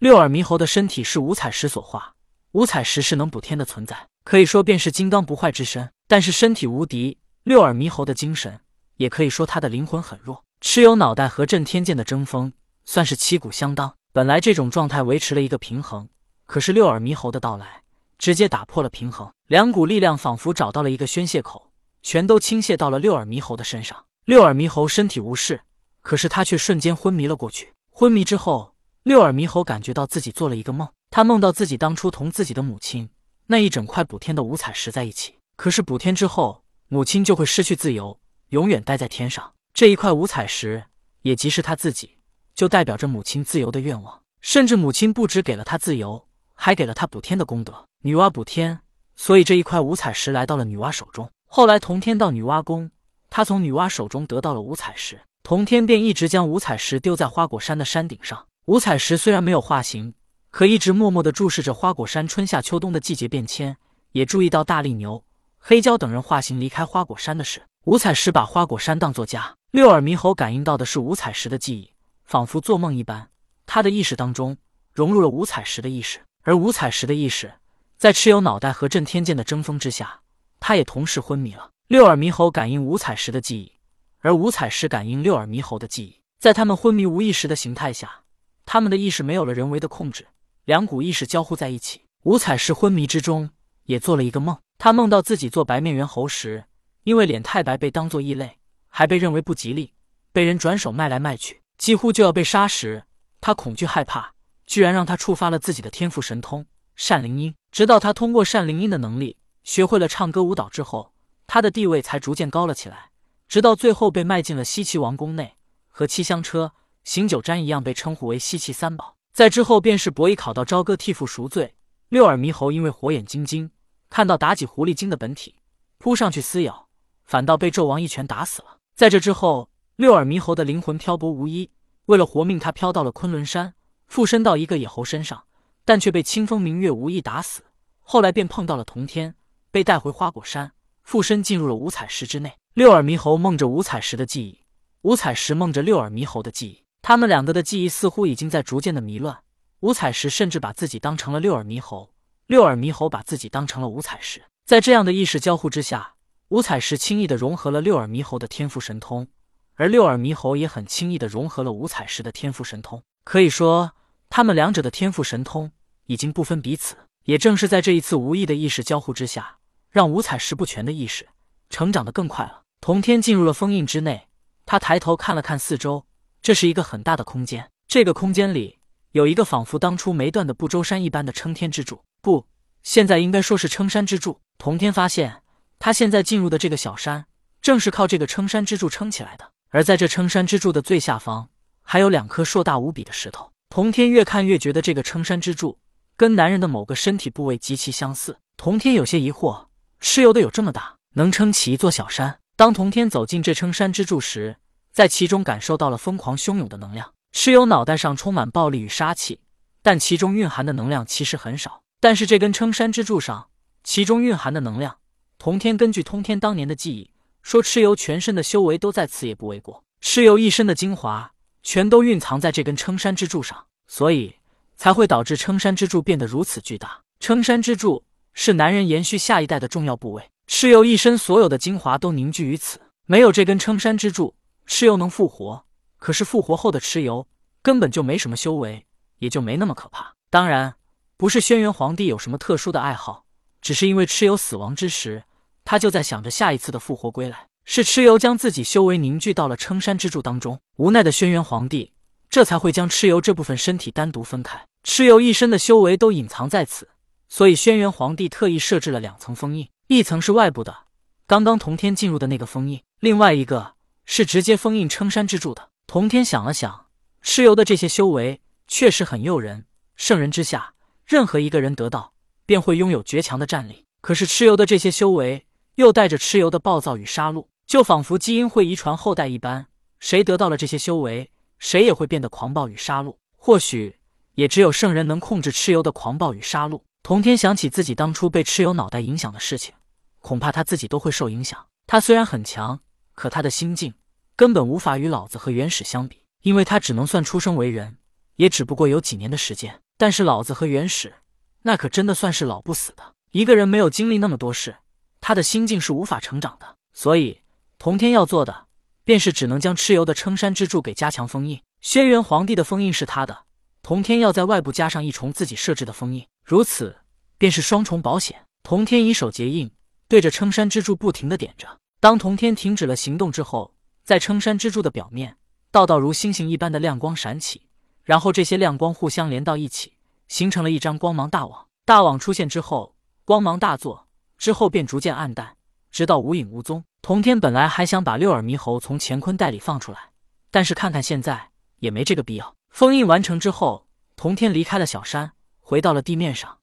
六耳猕猴的身体是五彩石所化，五彩石是能补天的存在，可以说便是金刚不坏之身。但是身体无敌，六耳猕猴的精神，也可以说他的灵魂很弱。蚩尤脑袋和震天剑的争锋，算是旗鼓相当。本来这种状态维持了一个平衡，可是六耳猕猴的到来，直接打破了平衡。两股力量仿佛找到了一个宣泄口，全都倾泻到了六耳猕猴的身上。六耳猕猴身体无事，可是他却瞬间昏迷了过去。昏迷之后，六耳猕猴感觉到自己做了一个梦，他梦到自己当初同自己的母亲那一整块补天的五彩石在一起。可是补天之后，母亲就会失去自由，永远待在天上。这一块五彩石，也即是他自己，就代表着母亲自由的愿望。甚至母亲不只给了他自由，还给了他补天的功德。女娲补天，所以这一块五彩石来到了女娲手中。后来同天到女娲宫，他从女娲手中得到了五彩石，同天便一直将五彩石丢在花果山的山顶上。五彩石虽然没有化形，可一直默默地注视着花果山春夏秋冬的季节变迁，也注意到大力牛、黑蛟等人化形离开花果山的事。五彩石把花果山当作家。六耳猕猴感应到的是五彩石的记忆，仿佛做梦一般。他的意识当中融入了五彩石的意识，而五彩石的意识在蚩尤脑袋和震天剑的争锋之下，他也同时昏迷了。六耳猕猴感应五彩石的记忆，而五彩石感应六耳猕猴的记忆。在他们昏迷无意识的形态下，他们的意识没有了人为的控制，两股意识交互在一起。五彩石昏迷之中也做了一个梦，他梦到自己做白面猿猴时，因为脸太白被当作异类。还被认为不吉利，被人转手卖来卖去，几乎就要被杀时，他恐惧害怕，居然让他触发了自己的天赋神通善灵音。直到他通过善灵音的能力，学会了唱歌舞蹈之后，他的地位才逐渐高了起来，直到最后被卖进了西岐王宫内，和七香车、醒酒毡一样被称呼为西岐三宝。在之后便是伯邑考到朝歌替父赎罪，六耳猕猴因为火眼金睛看到妲己狐狸精的本体，扑上去撕咬，反倒被纣王一拳打死了。在这之后，六耳猕猴的灵魂漂泊无依，为了活命，他飘到了昆仑山，附身到一个野猴身上，但却被清风明月无意打死。后来便碰到了童天，被带回花果山，附身进入了五彩石之内。六耳猕猴梦着五彩石的记忆，五彩石梦着六耳猕猴的记忆，他们两个的记忆似乎已经在逐渐的迷乱。五彩石甚至把自己当成了六耳猕猴，六耳猕猴把自己当成了五彩石，在这样的意识交互之下。五彩石轻易的融合了六耳猕猴的天赋神通，而六耳猕猴也很轻易的融合了五彩石的天赋神通。可以说，他们两者的天赋神通已经不分彼此。也正是在这一次无意的意识交互之下，让五彩石不全的意识成长得更快了。同天进入了封印之内，他抬头看了看四周，这是一个很大的空间。这个空间里有一个仿佛当初没断的不周山一般的撑天之柱，不，现在应该说是撑山之柱。童天发现。他现在进入的这个小山，正是靠这个撑山之柱撑起来的。而在这撑山之柱的最下方，还有两颗硕大无比的石头。童天越看越觉得这个撑山之柱跟男人的某个身体部位极其相似。童天有些疑惑：蚩尤的有这么大，能撑起一座小山？当童天走进这撑山之柱时，在其中感受到了疯狂汹涌的能量。蚩尤脑袋上充满暴力与杀气，但其中蕴含的能量其实很少。但是这根撑山之柱上，其中蕴含的能量。童天根据通天当年的记忆说，蚩尤全身的修为都在此，也不为过。蚩尤一身的精华全都蕴藏在这根撑山之柱上，所以才会导致撑山之柱变得如此巨大。撑山之柱是男人延续下一代的重要部位，蚩尤一身所有的精华都凝聚于此。没有这根撑山之柱，蚩尤能复活，可是复活后的蚩尤根本就没什么修为，也就没那么可怕。当然，不是轩辕皇帝有什么特殊的爱好，只是因为蚩尤死亡之时。他就在想着下一次的复活归来，是蚩尤将自己修为凝聚到了撑山之柱当中。无奈的轩辕皇帝这才会将蚩尤这部分身体单独分开。蚩尤一身的修为都隐藏在此，所以轩辕皇帝特意设置了两层封印，一层是外部的，刚刚同天进入的那个封印；另外一个是直接封印撑山之柱的。同天想了想，蚩尤的这些修为确实很诱人，圣人之下，任何一个人得到便会拥有绝强的战力。可是蚩尤的这些修为。又带着蚩尤的暴躁与杀戮，就仿佛基因会遗传后代一般。谁得到了这些修为，谁也会变得狂暴与杀戮。或许也只有圣人能控制蚩尤的狂暴与杀戮。童天想起自己当初被蚩尤脑袋影响的事情，恐怕他自己都会受影响。他虽然很强，可他的心境根本无法与老子和元始相比，因为他只能算出生为人，也只不过有几年的时间。但是老子和元始那可真的算是老不死的。一个人没有经历那么多事，他的心境是无法成长的。所以，同天要做的，便是只能将蚩尤的撑山之柱给加强封印。轩辕皇帝的封印是他的，同天要在外部加上一重自己设置的封印，如此便是双重保险。同天以手结印，对着撑山之柱不停的点着。当同天停止了行动之后，在撑山支柱的表面，道道如星星一般的亮光闪起，然后这些亮光互相连到一起，形成了一张光芒大网。大网出现之后，光芒大作，之后便逐渐暗淡，直到无影无踪。同天本来还想把六耳猕猴从乾坤袋里放出来，但是看看现在也没这个必要。封印完成之后，同天离开了小山，回到了地面上。